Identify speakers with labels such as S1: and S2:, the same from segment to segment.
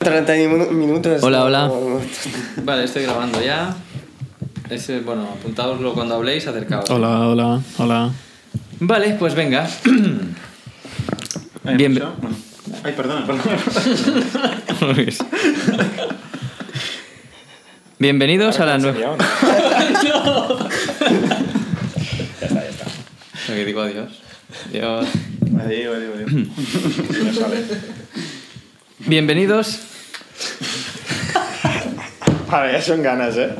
S1: 30 minu- minutos.
S2: Hola,
S1: no-
S2: hola. Vale, estoy grabando ya. Ese, bueno, apuntaoslo cuando habléis, acercaos.
S3: Hola, hola, hola.
S2: Vale, pues venga.
S4: ¿Hay
S2: Bien-?
S4: Bueno. Ay, perdona, perdona.
S2: Bienvenidos a la nueva. Lo que digo adiós. Adiós.
S4: Adiós, adiós, adiós. No sale.
S2: Bienvenidos.
S4: Vale, ya son ganas, ¿eh?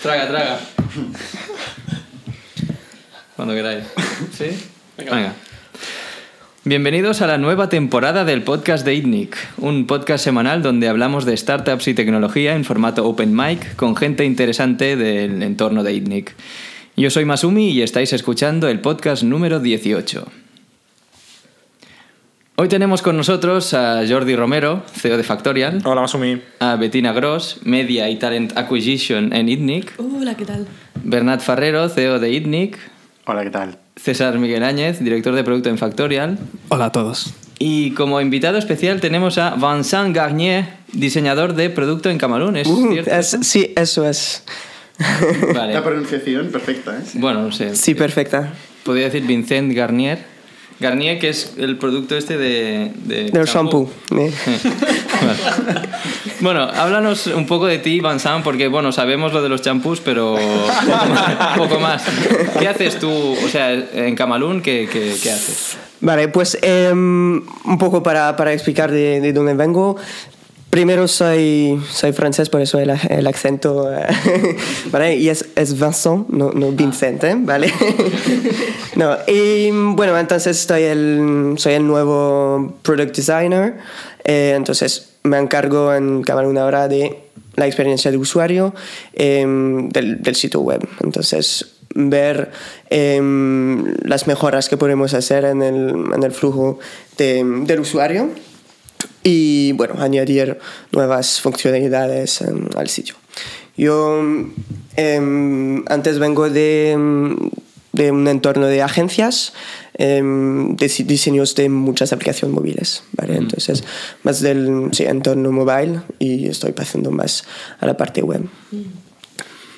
S2: Traga, traga. Cuando queráis. ¿Sí? Venga. Bienvenidos a la nueva temporada del podcast de ITNIC, un podcast semanal donde hablamos de startups y tecnología en formato open mic con gente interesante del entorno de ITNIC. Yo soy Masumi y estáis escuchando el podcast número 18. Hoy tenemos con nosotros a Jordi Romero, CEO de Factorial,
S3: Hola, Masumi.
S2: a Bettina Gross, Media y Talent Acquisition en ITNIC,
S5: Hola, ¿qué tal?
S2: Bernat Ferrero, CEO de ITNIC,
S4: Hola, ¿qué tal?
S2: César Miguel Áñez, director de producto en Factorial.
S3: Hola a todos.
S2: Y como invitado especial tenemos a Vincent Garnier, diseñador de producto en Camalún. ¿Es
S1: Uh,
S2: cierto?
S1: es- sí, eso es.
S2: Vale.
S4: La pronunciación perfecta, ¿eh?
S2: Bueno, no sé.
S1: Sí, perfecta.
S2: Podría decir Vincent Garnier. Garnier, que es el producto este de... de
S1: Del
S2: champú.
S1: shampoo. eh.
S2: Bueno, háblanos un poco de ti, Vincent, porque bueno, sabemos lo de los champús, pero un poco más. ¿Qué haces tú, o sea, en Camalún, qué, qué, qué haces?
S1: Vale, pues em, un poco para, para explicar de, de dónde vengo. Primero soy, soy francés, por eso el, el acento, eh, ¿vale? Y es, es Vincent, no, no Vincente, ¿vale? no, y bueno, entonces estoy el, soy el nuevo product designer, eh, entonces me encargo en Camalún ahora de la experiencia de usuario em, del, del sitio web. Entonces, ver em, las mejoras que podemos hacer en el, en el flujo de- del usuario y bueno, añadir nuevas funcionalidades em, al sitio. Yo em, antes vengo de, em, de un entorno de agencias, em, de diseños de muchas aplicaciones móviles, ¿vale? Entonces, más del sí, entorno mobile y estoy pasando más a la parte web.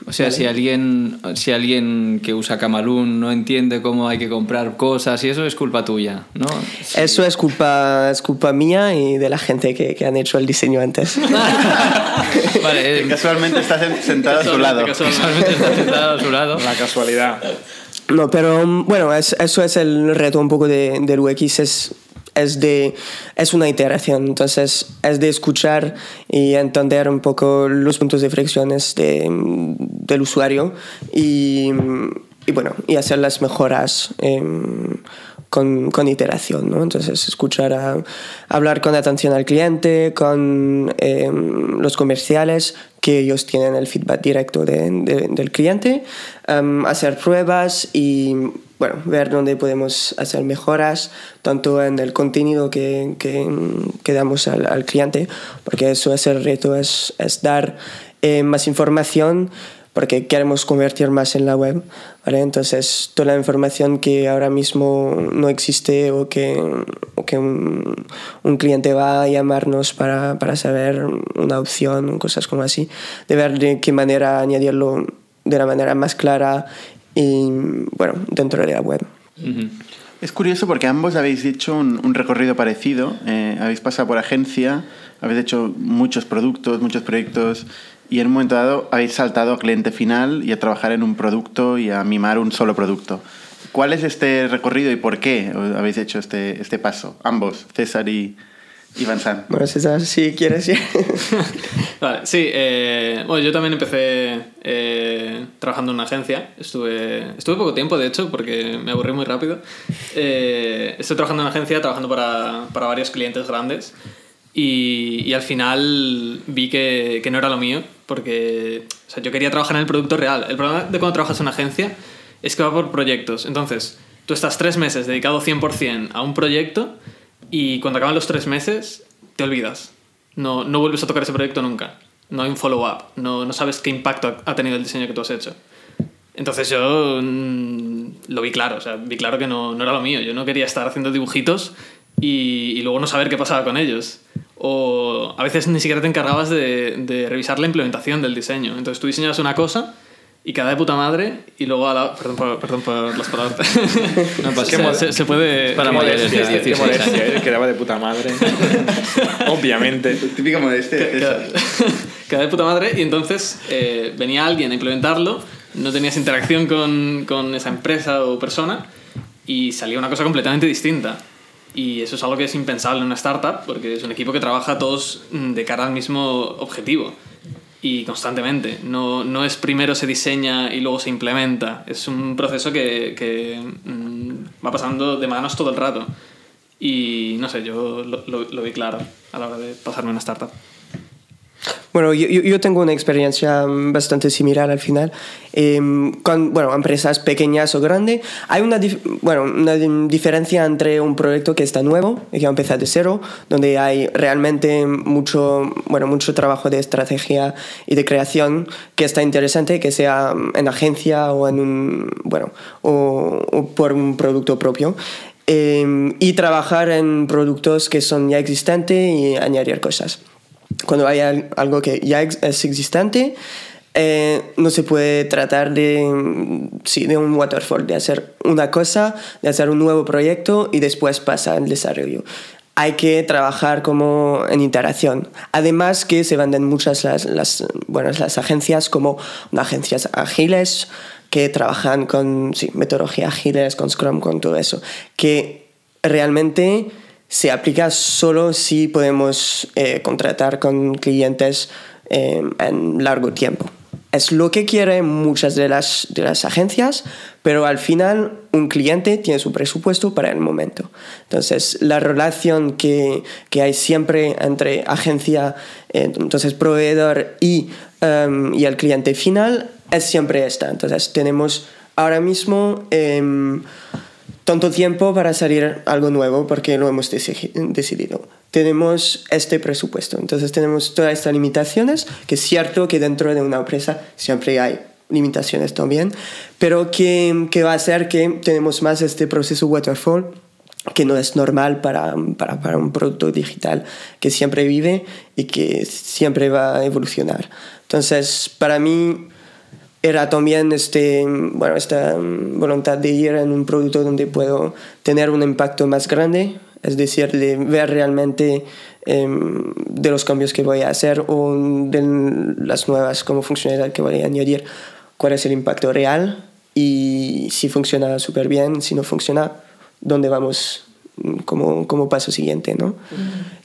S2: O sea, si alguien, si alguien que usa Camalún no entiende cómo hay que comprar cosas y eso es culpa tuya, ¿no? Sí.
S1: Eso es culpa, es culpa mía y de la gente que, que han hecho el diseño antes.
S2: vale, eh,
S4: Casualmente estás en- sentado a su lado.
S2: casualmente está sentado a su lado.
S3: La casualidad.
S1: No, pero um, bueno, es- eso es el reto un poco de, del UX, es, es, de, es una iteración, entonces es de escuchar y entender un poco los puntos de fricciones de, del usuario y, bueno, y hacer las mejoras em, con, con iteración, ¿no? Entonces escuchar hablar con atención al cliente, con em, los comerciales, que ellos tienen el feedback directo de- de- del cliente, em, hacer pruebas y bueno, ver dónde podemos hacer mejoras, tanto en el contenido que, que, que damos al, al cliente, porque eso es el reto, es, es dar eh, más información porque queremos convertir más en la web, ¿vale? Entonces, toda la información que ahora mismo no existe o que, o que un, un cliente va a llamarnos para, para saber una opción, cosas como así, de ver de qué manera añadirlo de la manera más clara y, bueno, dentro de la web.
S4: Es curioso porque ambos habéis hecho un, un recorrido parecido. Eh, habéis pasado por agencia, habéis hecho muchos productos, muchos proyectos y en un momento dado habéis saltado a cliente final y a trabajar en un producto y a mimar un solo producto. ¿Cuál es este recorrido y por qué habéis hecho este, este paso? Ambos, César y, y Vincent.
S1: Bueno, César, si quieres, sí.
S6: Vale, sí. eh, bueno, yo también empecé eh, trabajando en una agencia. Estuve, estuve poco tiempo, de hecho, porque me aburrí muy rápido. Eh, estoy trabajando en una agencia, trabajando para, para varios clientes grandes. Y, y al final vi que, que no era lo mío, porque o sea, yo quería trabajar en el producto real. El problema de cuando trabajas en una agencia es que va por proyectos. Entonces, tú estás tres meses dedicado 100% a un proyecto y cuando acaban los tres meses te olvidas. No, no vuelves a tocar ese proyecto nunca. No hay un follow-up. No, no sabes qué impacto ha tenido el diseño que tú has hecho. Entonces yo mm, lo vi claro, o sea, vi claro que no, no era lo mío. Yo no quería estar haciendo dibujitos y, y luego no saber qué pasaba con ellos. o a veces ni siquiera te encargabas de, de revisar la implementación del diseño. Entonces tú diseñabas una cosa y cada de puta madre y luego a la... Perdón por, perdón por las palabras.
S2: No pasa
S6: se, se- se puede...
S2: Para
S3: Qué modestia, ¿eh? quedaba de puta madre. Obviamente.
S4: Típica modestia.
S6: Cada, cada de puta madre y entonces eh, venía alguien a implementarlo, no tenías interacción con, con esa empresa o persona y salía una cosa completamente distinta. Y eso es algo que es impensable en una startup porque es un equipo que trabaja todos mm, de cara al mismo objetivo y constantemente. No, no es primero se diseña y luego se implementa. Es un proceso que, que, mm, va pasando de manos todo el rato. Y no sé, yo lo, lo- lo vi claro a la hora de pasarme una startup.
S1: Bueno, yo, yo- tengo una experiencia mm, bastante similar al final. Em, con bueno, empresas pequeñas o grandes, hay una, dif- bueno, una di- diferencia entre un proyecto que está nuevo y que va a empezar de cero, donde hay realmente mucho, bueno, mucho trabajo de estrategia y de creación que está interesante, que sea mm, en agencia o, en un, bueno, o, o por un producto propio. Em, y trabajar en productos que son ya existentes y añadir cosas cuando hay al- algo que ya es existente, eh, no se puede tratar de, mm, sí, de un waterfall, de hacer una cosa, de hacer un nuevo proyecto y después pasa al desarrollo. Hay que trabajar como en interacción. Además que se venden muchas las, las, bueno, las agencias como agencias ágiles que trabajan con sí, metodologías ágiles, con Scrum, con todo eso. Que realmente se aplica solo si podemos eh, contratar con clientes eh, en largo tiempo. Es lo que quieren muchas de las, de las agencias, pero al final un cliente tiene su presupuesto para el momento. Entonces, la relación que, que hay siempre entre agencia, eh, entonces proveedor y, em, y el cliente final es siempre esta. Entonces, tenemos ahora mismo... tanto tiempo para salir algo nuevo porque lo hemos deci- decidido. Tenemos este presupuesto, entonces tenemos todas estas limitaciones, que es cierto que dentro de una empresa siempre hay limitaciones también, pero que, que va a hacer que tenemos más este proceso waterfall que no es normal para, para, para un producto digital que siempre vive y que siempre va a evolucionar. Entonces, para mí, era también este, bueno, esta mm, voluntad de ir en un producto donde puedo tener un impacto más grande, es decir, de ver realmente em, de los cambios que voy a hacer o de las nuevas como funcionalidad que voy a añadir, cuál es el impacto real y si funciona súper bien, si no funciona, dónde vamos mm, como, como paso siguiente, ¿no?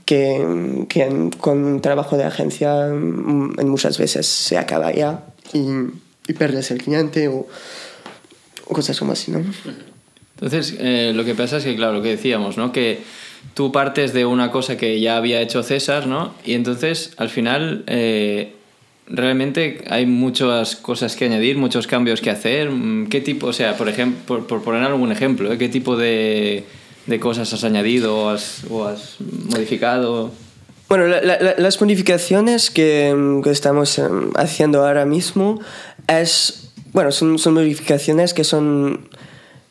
S1: Que, que en- con trabajo de agencia mm, en muchas veces se acaba ya y, y pierdes el cliente o, o cosas como así, ¿no?
S2: Entonces, eh, lo que pasa es que, claro, lo que decíamos, ¿no? Que tú partes de una cosa que ya había hecho César, ¿no? Y entonces, al final, eh, realmente hay muchas cosas que añadir, muchos cambios que hacer. Mm, ¿Qué tipo, o sea, por ejemplo, por, por poner algún ejemplo, ¿eh? ¿qué tipo de, de cosas has añadido o has, o has modificado?
S1: Bueno, la- la- las modificaciones que, mm, que estamos em, haciendo ahora mismo es, bueno, son, son modificaciones que son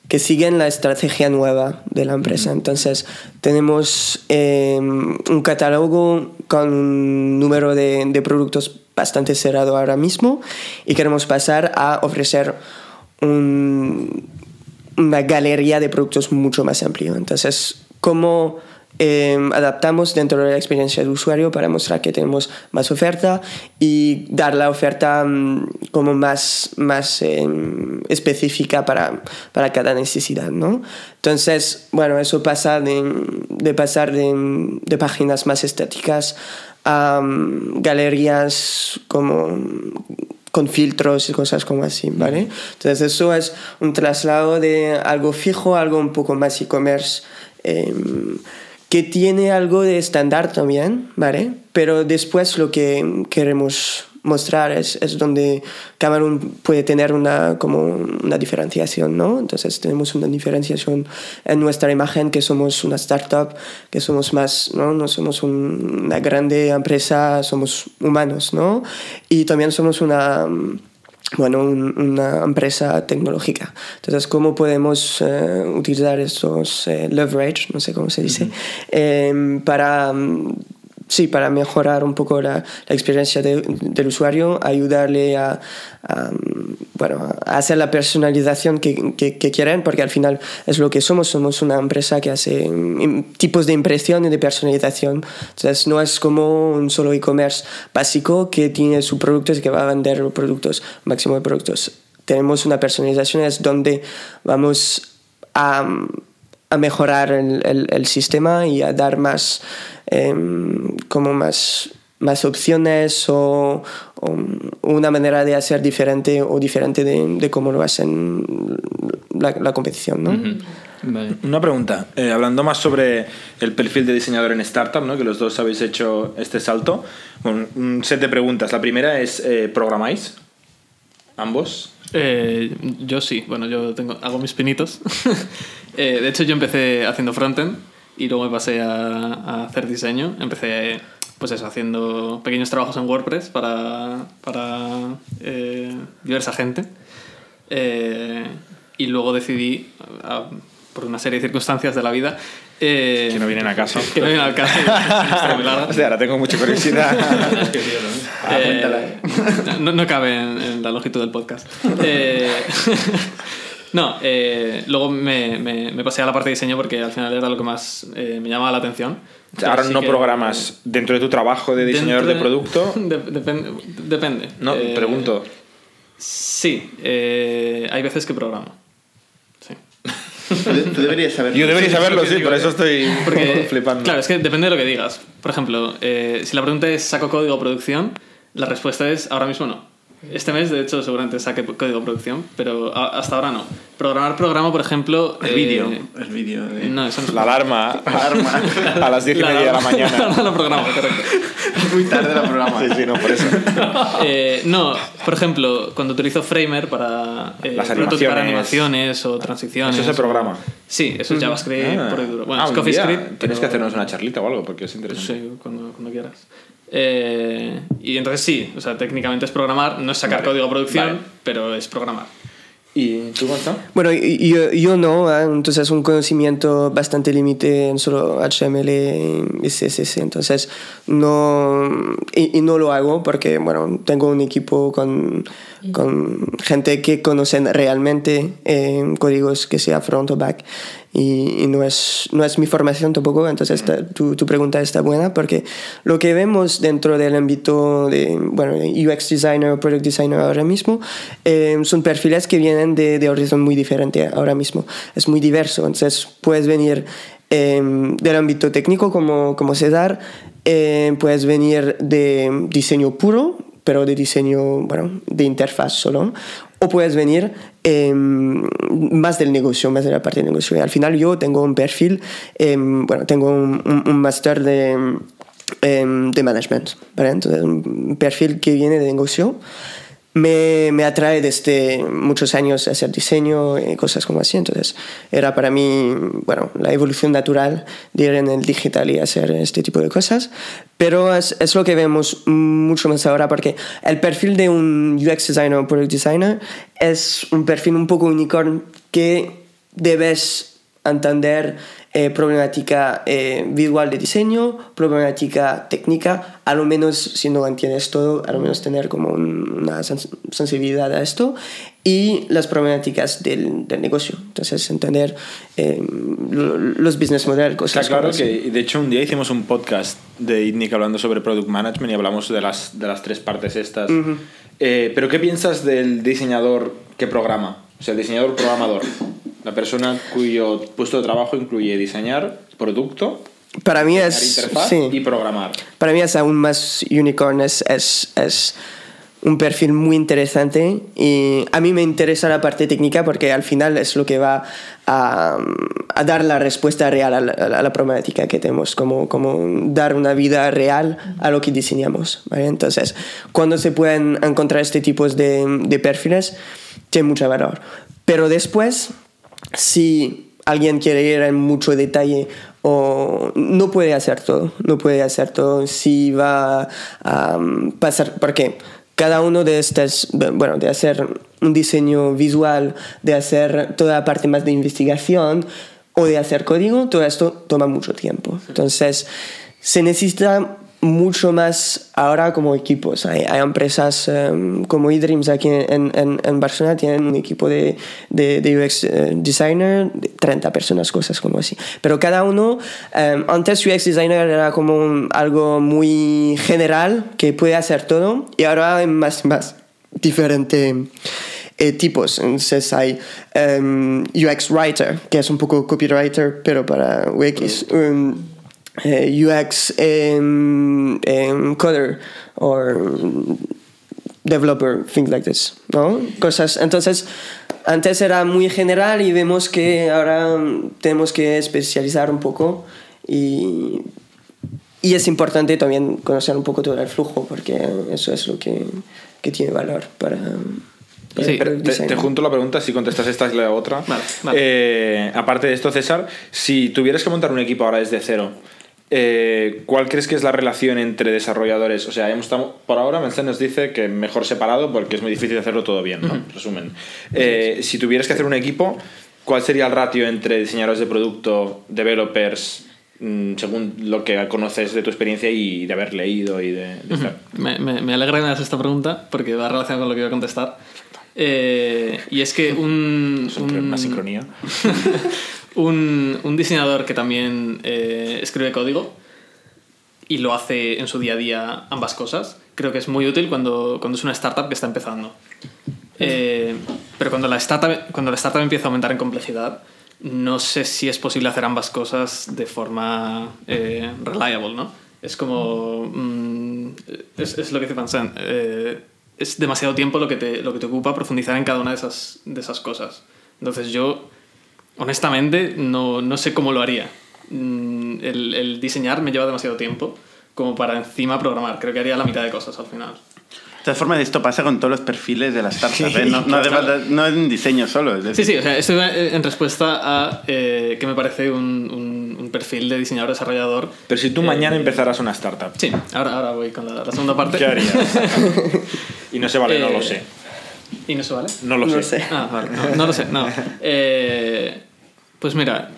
S1: que siguen la estrategia nueva de la empresa. Entonces, tenemos em, un catálogo con un número de, de productos bastante cerrado ahora mismo y queremos pasar a ofrecer un, una galería de productos mucho más amplio. Entonces, ¿cómo eh, adaptamos dentro de la experiencia del usuario para mostrar que tenemos más oferta y dar la oferta mm, como más, más eh, específica para, para cada necesidad, ¿no? Entonces, bueno, eso pasa de, de pasar de, de páginas más estáticas a mm, galerías como con filtros y cosas como así, ¿vale? Entonces eso es un traslado de algo fijo a algo un poco más e-commerce, eh, que tiene algo de estándar también, ¿vale? Pero después lo que queremos mostrar es, es donde Cameron puede tener una, como una diferenciación, ¿no? Entonces tenemos una diferenciación en nuestra imagen, que somos una startup, que somos más, ¿no? No somos un- una grande empresa, somos humanos, ¿no? Y también somos una bueno, un- una empresa tecnológica. Entonces, ¿cómo podemos eh, utilizar estos eh, leverage, no sé cómo se dice, em, para mm, sí, para mejorar un poco la, la experiencia de- del usuario, ayudarle a, bueno, a hacer la personalización que, que- que quieren, porque al final es lo que somos, somos una empresa que hace mm, tipos de impresión y de personalización. Entonces no es como un solo e-commerce básico que tiene su producto y que va a vender productos, máximo de productos. Tenemos una personalización, es donde vamos a a mejorar el- el sistema y a dar más em, como más más opciones o, o una manera de hacer diferente o diferente de, de cómo lo hacen la, la competición, ¿no?
S2: Vale.
S3: Una pregunta, eh, hablando más sobre el perfil de diseñador en startup, ¿no? que los dos habéis hecho este salto. Bueno, un set de preguntas. La primera es, eh, ¿programáis? ¿Ambos?
S6: Eh, yo sí, bueno, yo tengo, hago mis pinitos. Eh, de hecho, yo empecé haciendo frontend y luego me pasé a, a hacer diseño. Empecé, pues eso, haciendo pequeños trabajos en WordPress para, para eh, diversa gente. Eh, y luego decidí, a- por una serie de circunstancias de la vida, eh,
S3: Que no vienen a caso.
S6: que no vienen al caso.
S3: O sea, ahora tengo mucha curiosidad.
S6: Eh, no, no cabe en, en la longitud del podcast. Eh, no, eh, luego me, me- me pasé a la parte de diseño porque al final era lo que más eh, me llamaba la atención.
S3: ahora no
S6: que-
S3: programas dentro de tu trabajo de diseñador de producto.
S6: de- depende. depende.
S3: No,
S6: Eh,
S3: pregunto.
S6: Sí, eh, hay veces que programo. Sí.
S4: Tú, deberías saberlo.
S3: Yo debería saberlo, sí, por eso estoy
S6: Porque,
S3: flipando.
S6: Claro, es que depende de lo que digas. Por ejemplo, eh, si la pregunta es ¿saco código producción? La respuesta es ahora mismo no. Este mes, de hecho, seguramente saque código producción, pero a- hasta ahora no. Programar programa, por ejemplo...
S4: El
S6: eh,
S4: vídeo. El vídeo de...
S6: No, eso no es
S3: La alarma
S4: Arma.
S3: a las diez y media de la mañana.
S6: Programa, correcto.
S4: Muy tarde la programa.
S3: Sí, sí, no, por eso.
S6: Eh, no, por ejemplo, cuando utilizo Framer para eh,
S3: Las
S6: prototipar
S3: animaciones.
S6: animaciones o transiciones...
S3: Eso se
S6: o-
S3: programa.
S6: Sí, eso es JavaScript
S3: Ah.
S6: y duro. Bueno,
S3: Ah,
S6: es CoffeeScript.
S3: Tienes que hacernos una charlita o algo, porque es interesante.
S6: Sí, cuando, cuando quieras. Eh, y entonces sí, o sea, técnicamente es programar, no es sacar
S3: Vale,
S6: código a producción,
S3: vale.
S6: pero es programar.
S3: ¿Y tú, Gonzalo?
S1: Bueno, yo, yo no, ¿eh? entonces un conocimiento bastante límite en solo HTML y CSS, entonces no, y, y no lo hago porque, bueno, tengo un equipo con, con gente que conocen realmente eh, códigos que sea front o back y, y no, es, no es mi formación tampoco, entonces esta- tu, tu pregunta está buena porque lo que vemos dentro del ámbito de, bueno, UX designer o product designer ahora mismo eh, son perfiles que vienen de, de horizon muy diferente ahora mismo, es muy diverso, entonces puedes venir eh, del ámbito técnico como, como César, eh, puedes venir de diseño puro, pero de diseño, bueno, de interfaz solo, o puedes venir eh, más del negocio, más de la parte del negocio. Y al final yo tengo un perfil, eh, bueno, tengo un, un, máster de, eh, de management, ¿vale? Entonces un perfil que viene de negocio. Me, me atrae desde muchos años hacer diseño y cosas como así. Entonces, era para mí, bueno, la evolución natural de ir en el digital y hacer este tipo de cosas. Pero es, es lo que vemos mucho más ahora porque el perfil de un UX designer o product designer es un perfil un poco unicorn que debes entender eh, problemática eh, visual de diseño, problemática técnica, a lo menos si no entiendes todo, a lo menos tener como un- una sens- sensibilidad a esto y las problemáticas del, del negocio. Entonces, entender eh, lo- los business models,
S3: Está
S1: cosas
S3: claro
S1: como así.
S3: que, de hecho, un día hicimos un podcast de ITNIC hablando sobre product management y hablamos de las, de las tres partes estas. Eh, Pero, ¿qué piensas del diseñador que programa? O sea, el diseñador programador. La persona cuyo puesto de trabajo incluye diseñar producto,
S1: Para mí es...
S3: interfaz
S1: sí.
S3: y programar.
S1: Para mí es aún más unicorn, es, es, es un perfil muy interesante y a mí me interesa la parte técnica porque al final es lo que va a, a dar la respuesta real a la, a la problemática que tenemos, como, como dar una vida real a lo que diseñamos. ¿vale? Entonces, cuando se pueden encontrar este tipo de, de perfiles, tiene mucho valor. Pero después, si alguien quiere ir en mucho detalle o no puede hacer todo, no puede hacer todo si va a um, pasar, porque cada uno de estas, bueno, de hacer un diseño visual, de hacer toda la parte más de investigación o de hacer código, todo esto toma mucho tiempo. Entonces, se necesita mucho más ahora como equipos. Hay, hay empresas um, como eDreams aquí en, en, en, Barcelona, tienen un equipo de, de, de UX uh, designer, de 30 personas, cosas como así. Pero cada uno, um, antes UX designer era como un, algo muy general que puede hacer todo y ahora hay más, más diferente eh, tipos. Entonces hay um, UX writer, que es un poco copywriter, pero para UX. Um, eh, UX um, coder or developer, things like this, ¿no? Cosas. Entonces, antes era muy general y vemos que ahora tenemos que especializar un poco y, y es importante también conocer un poco todo el flujo porque eso es lo que, que tiene valor para,
S3: Sí, te, te, junto la pregunta, si contestas esta es la otra.
S6: Vale, vale.
S3: Eh, aparte de esto, César, si tuvieras que montar un equipo ahora desde cero, eh, ¿cuál crees que es la relación entre desarrolladores? O sea, hemos estado, por ahora Mercedes nos dice que mejor separado porque es muy difícil hacerlo todo bien, ¿no? Resumen. Eh, si tuvieras que hacer un equipo, ¿cuál sería el ratio entre diseñadores de producto, developers, mm, según lo que conoces de tu experiencia y de haber leído y de, de estar?
S6: Me, me, me, alegra que me hagas esta pregunta porque va relacionada con lo que iba a contestar. Eh, y es que un.
S3: un una sincronía.
S6: un, un, diseñador que también eh, escribe código y lo hace en su día a día ambas cosas, creo que es muy útil cuando, cuando es una startup que está empezando. Eh, pero cuando la, startup, cuando la startup empieza a aumentar en complejidad, no sé si es posible hacer ambas cosas de forma eh, reliable, ¿no? Es como... Mm, es, es, lo que dice Vincent. Es demasiado tiempo lo que, te, lo que te ocupa profundizar en cada una de esas, de esas cosas. Entonces yo, honestamente, no, no sé cómo lo haría. Mm, el, el, diseñar me lleva demasiado tiempo como para encima programar. Creo que haría la mitad de cosas al final.
S4: De todas formas, esto pasa con todos los perfiles de las startups. ¿eh? No, no, claro. no, en diseño solo. Es
S6: decir... Sí, sí, o sea, esto en respuesta a eh, que me parece un, un, un, perfil de diseñador desarrollador.
S3: Pero si tú
S6: eh,
S3: mañana empezaras una startup.
S6: Sí, ahora, ahora voy con la, la segunda parte.
S3: ¿Qué harías? y no se vale, no lo sé.
S6: ¿Y no se vale?
S3: No lo
S1: no
S3: sé.
S1: sé.
S6: Ah, vale, no, no lo sé, no. pues mira,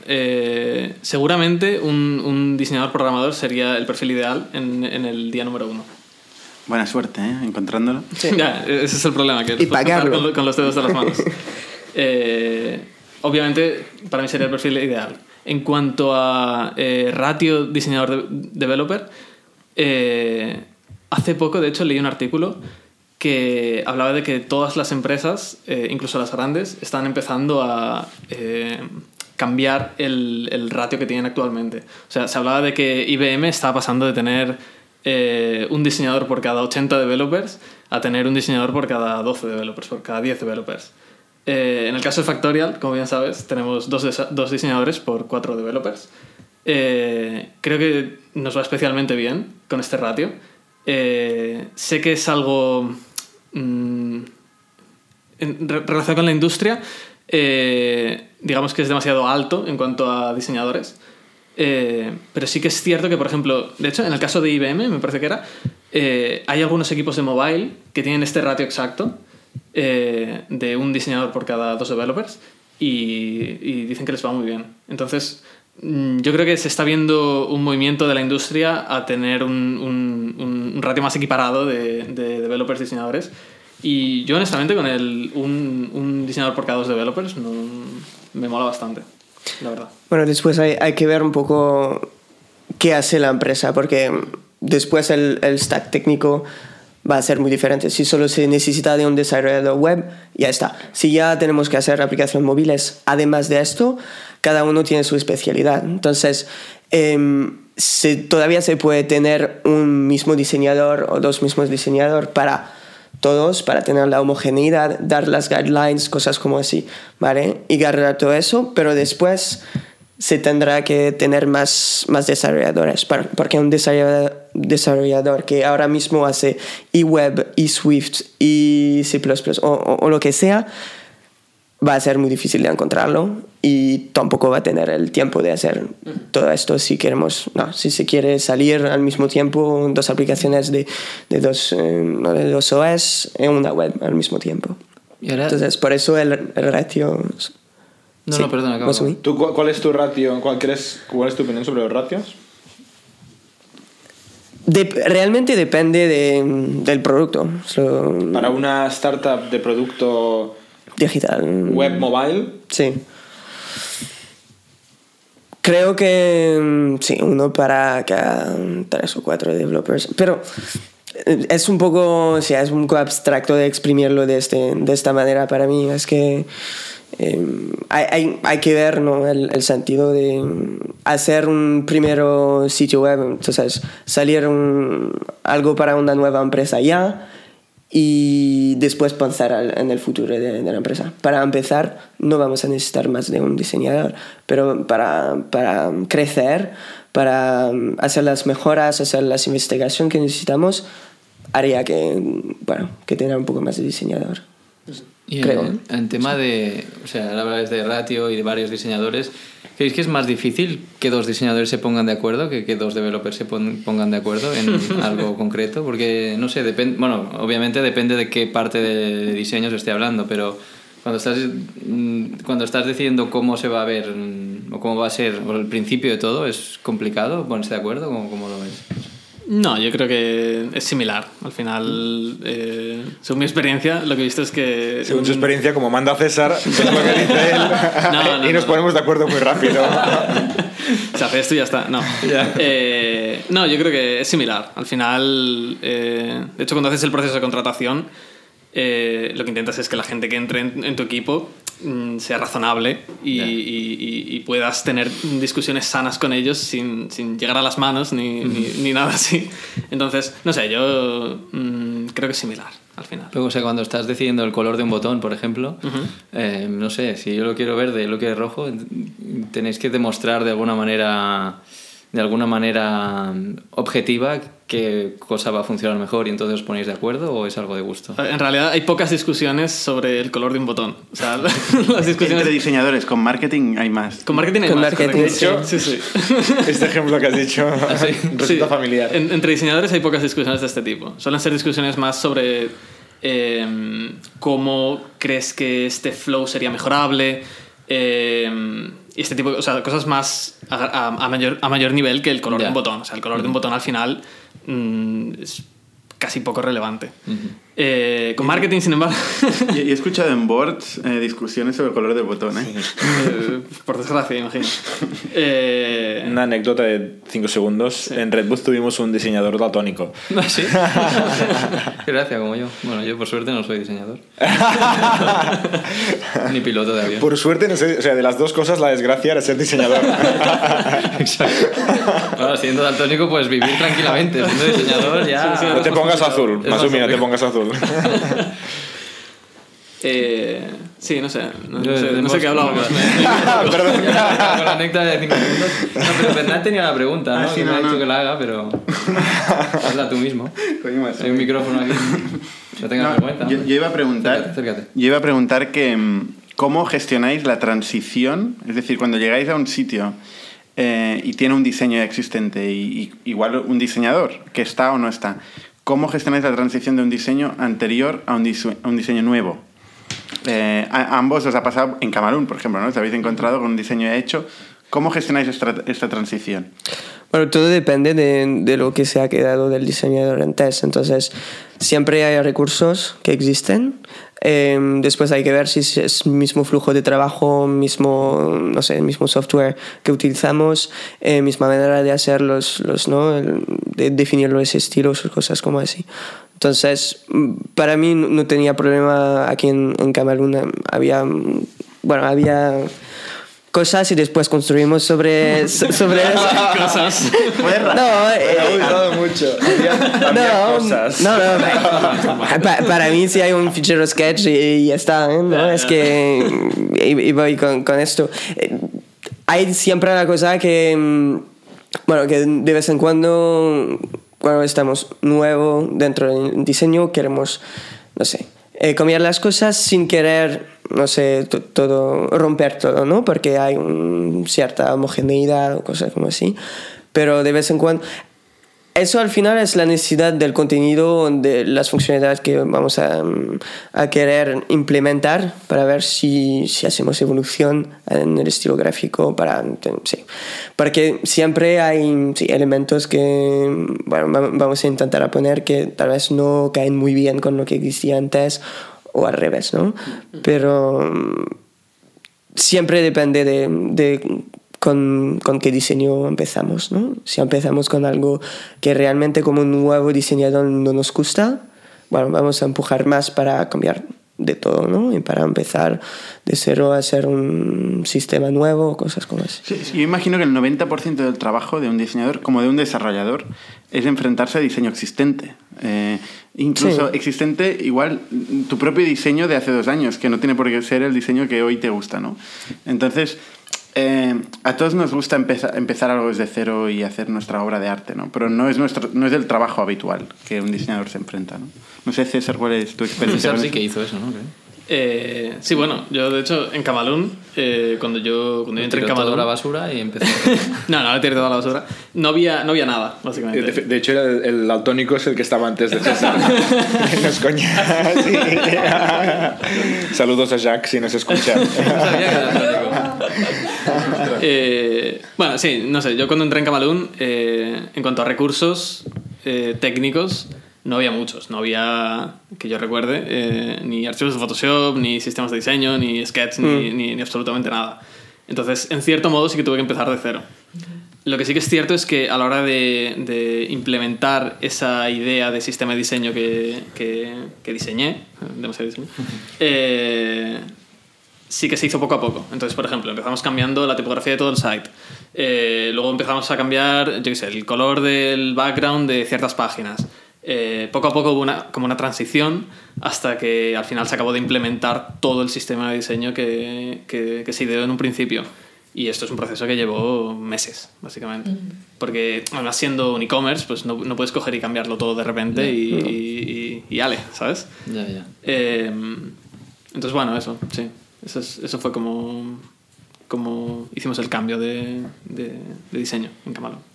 S6: seguramente un, un, diseñador programador sería el perfil ideal en, en el día número uno.
S4: Buena suerte, ¿eh? Encontrándolo.
S6: Sí. Ya, ese es el problema, que
S1: y pagarlo.
S6: Con, con, los dedos de las manos. eh, obviamente, para mí sería el perfil ideal. En cuanto a eh, ratio diseñador-developer, eh, hace poco, de hecho, leí un artículo que hablaba de que todas las empresas, eh, incluso las grandes, están empezando a eh, cambiar el, el ratio que tienen actualmente. O sea, se hablaba de que IBM estaba pasando de tener eh, un diseñador por cada 80 developers a tener un diseñador por cada 12 developers, por cada 10 developers. En el caso de Factorial, como bien sabes, tenemos dos, dos diseñadores por 4 developers. Creo que nos va especialmente bien con este ratio. Sé que es algo mmm, en relación con la industria, eh, digamos que es demasiado alto en cuanto a diseñadores. Eh, pero sí que es cierto que, por ejemplo, de hecho, en el caso de IBM, me parece que era, eh, hay algunos equipos de mobile que tienen este ratio exacto de un diseñador por cada dos developers y, dicen que les va muy bien. Entonces, yo creo que se está viendo un movimiento de la industria a tener un, un, un ratio más equiparado de, de developers diseñadores. Y yo, honestamente, con el, un, un diseñador por cada dos developers no, me mola bastante la verdad.
S1: Bueno, después hay, hay, que ver un poco qué hace la empresa, porque después el, el, stack técnico va a ser muy diferente. Si solo se necesita de un desarrollador web, ya está. Si ya tenemos que hacer aplicaciones móviles, además de esto, cada uno tiene su especialidad. Entonces, se, todavía se puede tener un mismo diseñador o dos mismos diseñadores para todos para tener la homogeneidad, dar las guidelines, cosas como así, ¿vale? Y guardar todo eso, pero después se tendrá que tener más, más desarrolladores, porque un desarrollador, desarrollador que ahora mismo hace eWeb, eSwift, y C++ o, o, o lo que sea, va a ser muy difícil de encontrarlo y tampoco va a tener el tiempo de hacer todo esto si queremos, no, si se quiere salir al mismo tiempo dos aplicaciones de, de, dos, eh, de dos OS en una web al mismo tiempo.
S2: ¿Y ahora?
S1: Entonces, por eso el, el ratio...
S2: No, sí, no, perdona, acabo.
S3: ¿Tú, ¿Cuál es tu ratio? ¿Cuál, crees, ¿Cuál es tu opinión sobre los ratios?
S1: Dep- realmente depende de- del producto so,
S3: Para una startup de producto
S1: digital.
S3: web mobile,
S1: Sí. Creo que mm, sí, uno para cada tres o cuatro developers. Pero eh, es un poco, sí, es un poco abstracto de exprimirlo de, este, de esta manera para mí. Es que eh, hay, hay, hay que ver ¿no? el, el sentido de hacer un primero sitio web, entonces salir un- algo para una nueva empresa ya y después pensar en el futuro de, la empresa. Para empezar, no vamos a necesitar más de un diseñador, pero para, para crecer, para um, hacer las mejoras, hacer las investigaciones que necesitamos, haría que, bueno, que tenga un poco más de diseñador.
S2: Y
S1: Creo.
S2: en, en tema de, o sea, ahora de ratio y de varios diseñadores, ¿creéis que es más difícil que dos diseñadores se pongan de acuerdo que que dos developers se pon- pongan de acuerdo en algo concreto? Porque, no sé, depende, bueno, obviamente depende de qué parte de diseño se esté hablando, pero cuando estás, mm, cuando estás decidiendo cómo se va a ver mm, o cómo va a ser o el principio de todo, ¿es complicado ponerse de acuerdo? ¿Cómo, cómo lo ves?
S6: No, yo creo que es similar. Al final, eh, según mi experiencia, lo que he visto es que...
S3: según su
S6: un-
S3: experiencia, como manda César, es lo que dice él,
S6: No, no,
S3: y nos
S6: no.
S3: ponemos de acuerdo muy rápido.
S6: Se hace esto y ya está. No. Eh, no, yo creo que es similar. Al final, eh, de hecho, cuando haces el proceso de contratación, lo que intentas es que la gente que entre en, en tu equipo mm, sea razonable y, puedas tener discusiones sanas con ellos sin, sin llegar a las manos ni, ni- ni nada así. Entonces, no sé, yo mm, creo que es similar al final.
S2: Luego, o sea, cuando estás decidiendo el color de un botón, por ejemplo, eh, no sé, si yo lo quiero verde y lo quiero rojo, tenéis que demostrar de alguna manera, de alguna manera mm, objetiva qué cosa va a funcionar mejor y entonces os ponéis de acuerdo o es algo de gusto.
S6: En realidad hay pocas discusiones sobre el color de un botón. O sea, las discusiones...
S4: Entre diseñadores, con marketing hay más.
S6: Con marketing hay
S1: Con
S6: más,
S1: marketing,
S6: correcto.
S3: sí.
S6: sí, sí.
S3: Este ejemplo que has dicho
S2: sí?
S3: resulta
S6: Sí.
S3: familiar.
S6: En- entre diseñadores hay pocas discusiones de este tipo. Suelen ser discusiones más sobre eh, cómo crees que este flow sería mejorable. eh, este tipo de o sea, cosas más a, mayor, a mayor nivel que el color de un botón. O sea, el color de un botón al final mm, es casi poco relevante. Eh, con marketing, sin embargo,
S4: Y, y he escuchado en boards eh, discusiones sobre el color del botón, ¿eh?
S6: eh, por desgracia, imagino. Eh,
S3: Una anécdota de 5 segundos. En Red Bull tuvimos un diseñador daltónico.
S2: ¿Ah, sí? Gracias, como yo. Bueno, yo por suerte no soy diseñador. Ni piloto de avión.
S3: Por suerte, no sé, o sea, de las dos cosas, la desgracia era ser diseñador.
S2: Exacto. Ahora, siendo daltónico, puedes vivir tranquilamente. Siendo diseñador, ya.
S3: no te pongas azul,
S2: Es
S3: Masumi, no te pongas azul.
S6: eh, sí, no sé. No, sé, no sé qué hablábamos.
S3: Perdón.
S2: Ya, Con la anécdota de 5 segundos. No, pero Bernat tenía la pregunta, ¿no?
S4: Ah, sí,
S2: que me
S4: no,
S2: ha dicho
S4: no.
S2: que la haga, pero. Hazla tú mismo.
S4: Coño.
S2: Hay un micrófono aquí. No tengas
S4: No,
S2: vergüenza.
S4: yo, yo iba a preguntar,
S2: Acércate, acércate.
S4: yo iba a preguntar que mm, cómo gestionáis la transición, es decir, cuando llegáis a un sitio eh, y tiene un diseño ya existente y, y igual un diseñador que está o no está, ¿cómo gestionáis la transición de un diseño anterior a un, a un diseño nuevo? Eh, a, ambos os ha pasado en Camarón, por ejemplo, ¿no? Os habéis encontrado con un diseño hecho. ¿Cómo gestionáis esta, esta transición?
S1: Bueno, todo depende de, de lo que se ha quedado del diseñador antes. Entonces, siempre hay recursos que existen. Eh, después hay que ver si es mismo flujo de trabajo, mismo, no sé, mismo software que utilizamos, eh, misma manera de hacer los, los ¿no? El- de definir los estilos, cosas como así. Entonces, mm, para mí no no tenía problema aquí en, en Camerún. Había, mm, bueno, había cosas y después construimos sobre, so- sobre
S6: Cosas.
S1: no, eh,
S3: Me ha gustado mucho. Había, había
S1: no,
S3: cosas.
S1: no, no, pa- pa- para mí sí hay un fichero sketch y, y ya está, ¿eh? ¿no? Es que y, y voy con, con esto. Eh, Hay siempre una cosa que, mm, bueno, que de vez en cuando, cuando estamos nuevo dentro del diseño, queremos, no sé, eh, las cosas sin querer, no sé, to- todo, romper todo, ¿no? Porque hay un- cierta homogeneidad o cosas como así. Pero de vez en cuando eso al final es la necesidad del contenido, de las funcionalidades que vamos a, mm, a querer implementar para ver si, si, hacemos evolución en el estilo gráfico. Para, sí. Porque siempre hay sí, elementos que bueno, vamos a intentar poner que tal vez no caen muy bien con lo que existía antes o al revés, ¿no? Pero mm, siempre depende de, de con, con, qué diseño empezamos, ¿no? Si empezamos con algo que realmente como un nuevo diseñador no nos gusta, bueno, vamos a empujar más para cambiar de todo, ¿no? Y para empezar de cero a hacer un sistema nuevo, cosas como eso.
S4: Sí, yo imagino que el 90% del trabajo de un diseñador, como de un desarrollador, es enfrentarse a diseño existente. Eh, incluso existente, igual tu propio diseño de hace dos años, que no tiene por qué ser el diseño que hoy te gusta, ¿no? Entonces, eh, a todos nos gusta empezar, empezar algo desde cero y hacer nuestra obra de arte, ¿no? Pero no es, nuestro, no es el trabajo habitual que un diseñador se enfrenta, ¿no? No sé, César, ¿cuál es tu experiencia?
S2: César sí que hizo eso, ¿no?
S6: Eh, sí, bueno, yo de hecho en Camalún, eh, cuando yo, cuando yo entré en Camalún.
S2: Toda la basura y empecé.
S6: no, no, no tiré toda la basura. No había, no había nada, básicamente.
S3: De, de hecho, el, el altónico es el que estaba antes de César. no es coña. Sí. Saludos a Jack si nos escucha. no sabía que era.
S6: eh, bueno, sí, no sé, yo cuando entré en Camalún, eh, en cuanto a recursos eh, técnicos, no había muchos, no había, que yo recuerde, ni archivos de Photoshop, ni sistemas de diseño, ni sketch, ni,
S1: Mm.
S6: ni, ni absolutamente nada. Entonces, en cierto modo, sí que tuve que empezar de cero. Lo que sí que es cierto es que a la hora de, de implementar esa idea de sistema de diseño que, que, que diseñé, demasiado diseño, eh, sí que se hizo poco a poco. Entonces, por ejemplo, empezamos cambiando la tipografía de todo el site. Eh, luego empezamos a cambiar, yo qué sé, el color del background de ciertas páginas. Eh, poco a poco hubo una, como una transición hasta que al final se acabó de implementar todo el sistema de diseño que, que, que se ideó en un principio. Y esto es un proceso que llevó meses, básicamente. Porque, además, siendo un e-commerce, pues no, no, puedes coger y cambiarlo todo de repente y, y, y, y, ale, ¿sabes?
S2: Ya, ya.
S6: Eh, entonces, bueno, eso, sí. Eso, es, eso fue como, como hicimos el cambio de, de, de diseño en Camalón.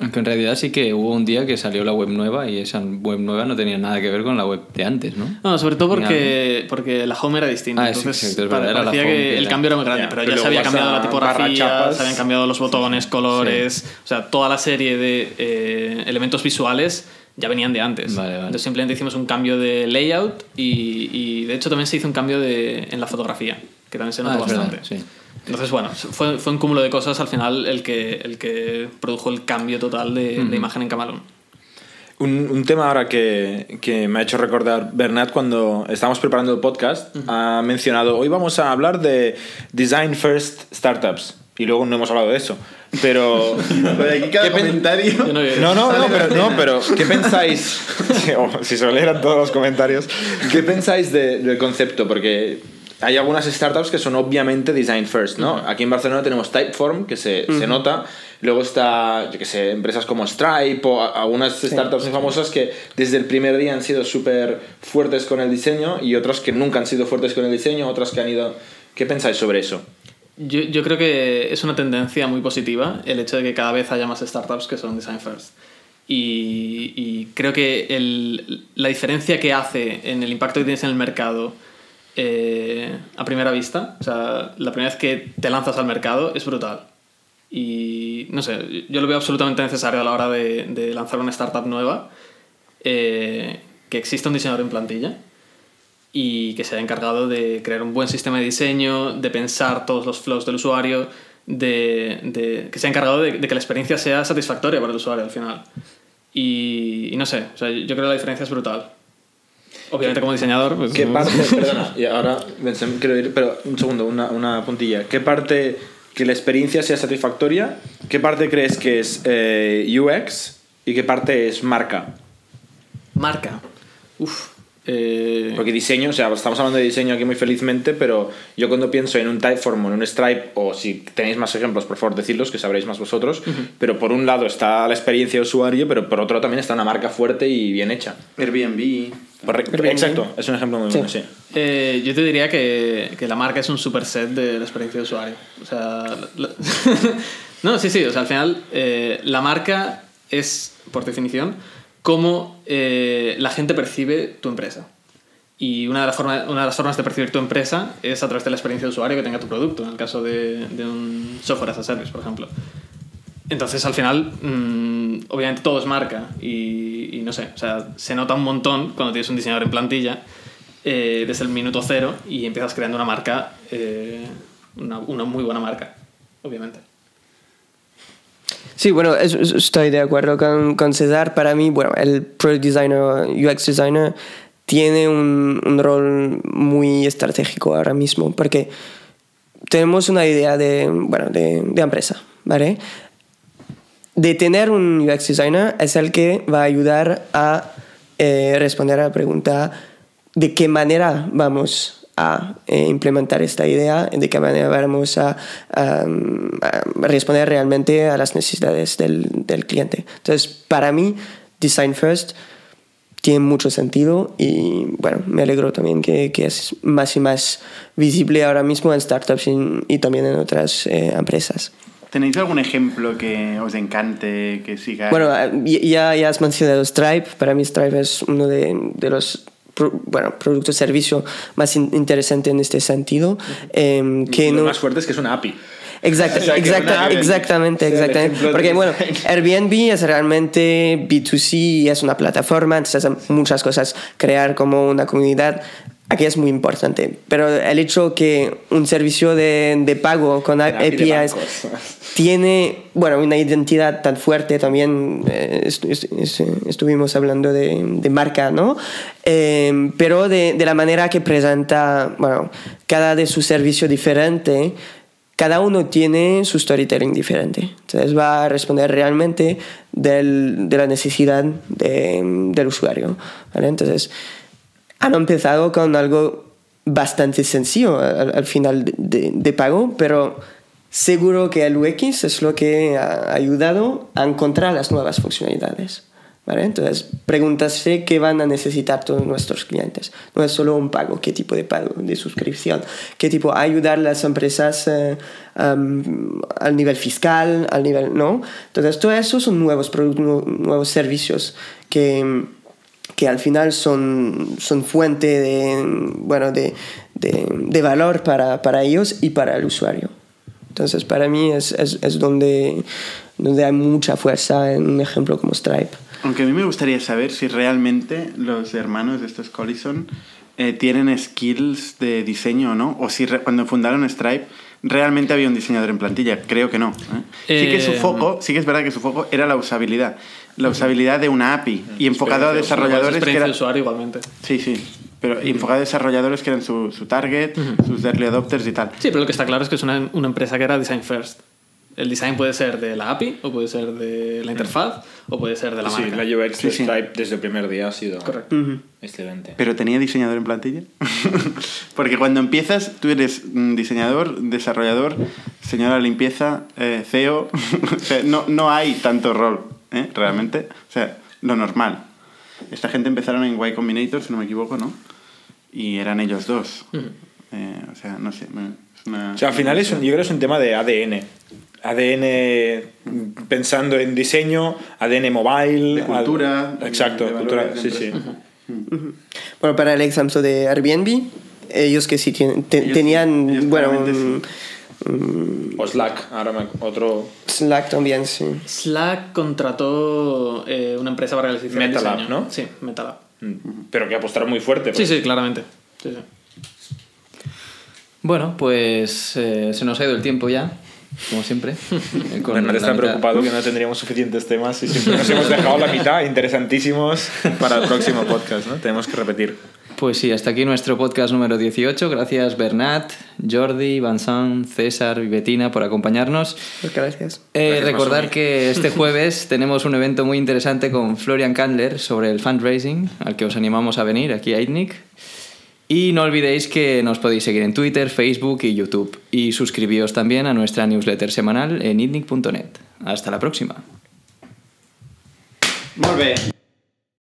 S2: Aunque en realidad sí que hubo un día que salió la web nueva y esa web nueva no tenía nada que ver con la web de antes, ¿no?
S6: No, sobre todo porque, porque la home era distinta.
S2: Ah,
S6: Entonces,
S2: sí, exacto, es verdad,
S6: parecía
S2: era
S6: que el cambio era muy grande,
S3: Ya,
S6: pero,
S3: pero
S6: ya se había cambiado la tipografía, se habían cambiado los botones, colores, o sea, toda la serie de eh, elementos visuales ya venían de antes.
S2: Vale, vale.
S6: Entonces simplemente hicimos un cambio de layout y, y, de hecho también se hizo un cambio de, en la fotografía, que también se notó
S2: Ah,
S6: bastante.
S2: verdad, sí.
S6: Entonces, bueno, fue, fue un cúmulo de cosas al final el que, el que produjo el cambio total de, de imagen en Camalón.
S3: Un, un tema ahora que, que me ha hecho recordar Bernat cuando estábamos preparando el podcast, ha mencionado, hoy vamos a hablar de Design First Startups. Y luego no hemos hablado de eso. Pero...
S4: Pero aquí cada
S3: ¿qué pen-
S4: comentario...
S6: Yo no
S3: No, no, no, pero, no, pero ¿qué pensáis? Si, oh, si se lo leyeran todos los comentarios. ¿Qué pensáis de- del concepto? Porque hay algunas startups que son obviamente design first, ¿no? Aquí en Barcelona tenemos Typeform, que se, se nota. Luego está, yo qué sé, empresas como Stripe o algunas startups muy famosas que desde el primer día han sido súper fuertes con el diseño y otras que nunca han sido fuertes con el diseño, otras que han ido... ¿Qué pensáis sobre eso?
S6: Yo, yo creo que es una tendencia muy positiva el hecho de que cada vez haya más startups que son design first. Y, y creo que el- la diferencia que hace en el impacto que tienes en el mercado eh, a primera vista, o sea, la primera vez que te lanzas al mercado es brutal. Y no sé, yo lo veo absolutamente necesario a la hora de, de lanzar una startup nueva, eh, que exista un diseñador en plantilla y que se haya encargado de crear un buen sistema de diseño, de pensar todos los flows del usuario, de, de- que se ha encargado de, de que la experiencia sea satisfactoria para el usuario al final. Y, y no sé, o sea, yo creo que la diferencia es brutal. Obviamente como diseñador, pues...
S3: ¿Qué parte, perdona, y ahora quiero ir, pero un segundo, una, una puntilla. ¿Qué parte que la experiencia sea satisfactoria? ¿Qué parte crees que es eh, UX y qué parte es marca?
S6: Marca. Uf. Eh,
S3: Porque diseño, o sea, estamos hablando de diseño aquí muy felizmente, pero yo cuando pienso en un Typeform o en un Stripe, o si tenéis más ejemplos, por favor, decidlos, que sabréis más vosotros, pero por un lado está la experiencia de usuario, pero por otro también está una marca fuerte y bien hecha.
S4: Airbnb...
S3: Correcto.
S1: Airbnb.
S3: Exacto, es un ejemplo muy bueno, sí.
S6: Eh, yo te diría que, que la marca es un superset de la experiencia de usuario. O sea, la- no, sí, sí, o sea, al final eh, la marca es, por definición, cómo eh, la gente percibe tu empresa. Y una de, las formas, una de las formas de percibir tu empresa es a través de la experiencia de usuario que tenga tu producto, en el caso de, de un software as a service, por ejemplo. Entonces, al final, mmm, obviamente todo es marca y, y, no sé, o sea, se nota un montón cuando tienes un diseñador en plantilla eh, desde el minuto cero y empiezas creando una marca, eh, una, una, muy buena marca, obviamente.
S1: Sí, bueno, estoy de acuerdo con, con César. Para mí, bueno, el Product Designer, UX Designer, tiene un, un rol muy estratégico ahora mismo porque tenemos una idea de, bueno, de, de empresa, ¿vale? de tener un UX designer es el que va a ayudar a eh, responder a la pregunta de qué manera vamos a eh, implementar esta idea, de qué manera vamos a, a, a responder realmente a las necesidades del, del, cliente. Entonces, para mí, Design First tiene mucho sentido y bueno, me alegro también que, que es más y más visible ahora mismo en startups y, y también en otras eh, empresas.
S4: ¿Tenéis algún ejemplo que os encante, que siga?
S1: Bueno, ya, ya has mencionado Stripe. Para mí Stripe es uno de, de los bueno, productos servicio más in interesante en este sentido. Eh, que
S3: lo
S1: no...
S3: más fuerte es que es una API.
S1: Exacto,
S3: O sea,
S1: exacta, exactamente, exactamente. Porque bueno. Airbnb es realmente B2C y es una plataforma, entonces hace muchas cosas. Crear como una comunidad, aquí es muy importante. Pero el hecho que un servicio de, de pago con APIs tiene, bueno, una identidad tan fuerte también, eh, est est est estuvimos hablando de, de marca, ¿no? Eh, pero de, de, la manera que presenta, bueno, cada de su servicio diferente, cada uno tiene su storytelling diferente. Entonces va a responder realmente del, de la necesidad de, del usuario, ¿vale? Entonces, han empezado con algo bastante sencillo al, al final de, de, pago, pero seguro que el UX es lo que ha ayudado a encontrar las nuevas funcionalidades. ¿vale? Entonces, pregúntase qué van a necesitar todos nuestros clientes. No es solo un pago, qué tipo de pago, de suscripción, qué tipo, ayudar a las empresas eh, um, al nivel fiscal, al nivel, ¿no? Entonces, todo eso son nuevos productos, nuevos servicios que que al final son, son fuente de, bueno, de, de, de valor para, para, ellos y para el usuario. Entonces, para mí es, es, es, donde, donde hay mucha fuerza en un ejemplo como Stripe.
S4: Aunque a mí me gustaría saber si realmente los hermanos de estos Collison eh, tienen skills de diseño o no, o si re, cuando fundaron Stripe realmente había un diseñador en plantilla. Creo que no. ¿eh? Sí que su foco, sí que es verdad que su foco era la usabilidad. La usabilidad de una API y enfocado a desarrolladores
S6: que
S4: era...
S6: usuario igualmente.
S4: Sí, sí. Pero enfocado a desarrolladores que eran su, su target, uh -huh. sus early adopters y tal.
S6: Sí, pero lo que está claro es que es una, una empresa que era design first. El design puede ser de la API, o puede ser de la interfaz, o puede ser de la marca.
S3: Sí, la UX sí, de Stripe sí. desde el primer día ha sido
S6: Correcto.
S3: Uh -huh. excelente.
S4: ¿Pero tenía diseñador en plantilla? Porque cuando empiezas, tú eres diseñador, desarrollador, señora limpieza, eh, CEO. no, no hay tanto rol, ¿eh? Realmente. O sea, lo normal. Esta gente empezaron en Y Combinator, si no me equivoco, ¿no? Y eran ellos dos. Uh -huh. eh, o sea, no sé. Es una,
S3: o sea, al final es un, yo creo que es un tema de ADN. ADN pensando en diseño, ADN mobile.
S4: De cultura.
S3: Al... Exacto,
S4: de, de
S3: cultura, sí, sí.
S1: Uh -huh. Bueno, para el ejemplo de Airbnb, ellos que sí tienen, te,
S4: ellos,
S1: tenían,
S4: ellos
S1: bueno, un,
S3: um, o Slack, ahora me, otro.
S1: Slack también, sí.
S6: Slack contrató eh, una empresa para realizar
S3: Metalab,
S6: diseño.
S3: ¿no?
S6: Sí, Metalab.
S3: Pero que apostaron muy fuerte.
S6: Sí, sí, claramente. Sí, sí.
S2: Bueno, pues eh, se nos ha ido el tiempo ya, como siempre.
S3: Eh, con Bernard está preocupado que no tendríamos suficientes temas y siempre nos hemos dejado la mitad, interesantísimos para el próximo podcast, ¿no? Tenemos que repetir.
S2: Pues sí, hasta aquí nuestro podcast número 18. Gracias Bernat, Jordi, Vincent, César y Betina por acompañarnos.
S1: Gracias.
S2: Eh,
S3: Gracias
S2: recordar que este jueves tenemos un evento muy interesante con Florian Kandler sobre el fundraising, al que os animamos a venir aquí a ITNIC. Y no olvidéis que nos podéis seguir en Twitter, Facebook y YouTube. Y suscribíos también a nuestra newsletter semanal en itnic.net. Hasta la próxima.
S4: Bé.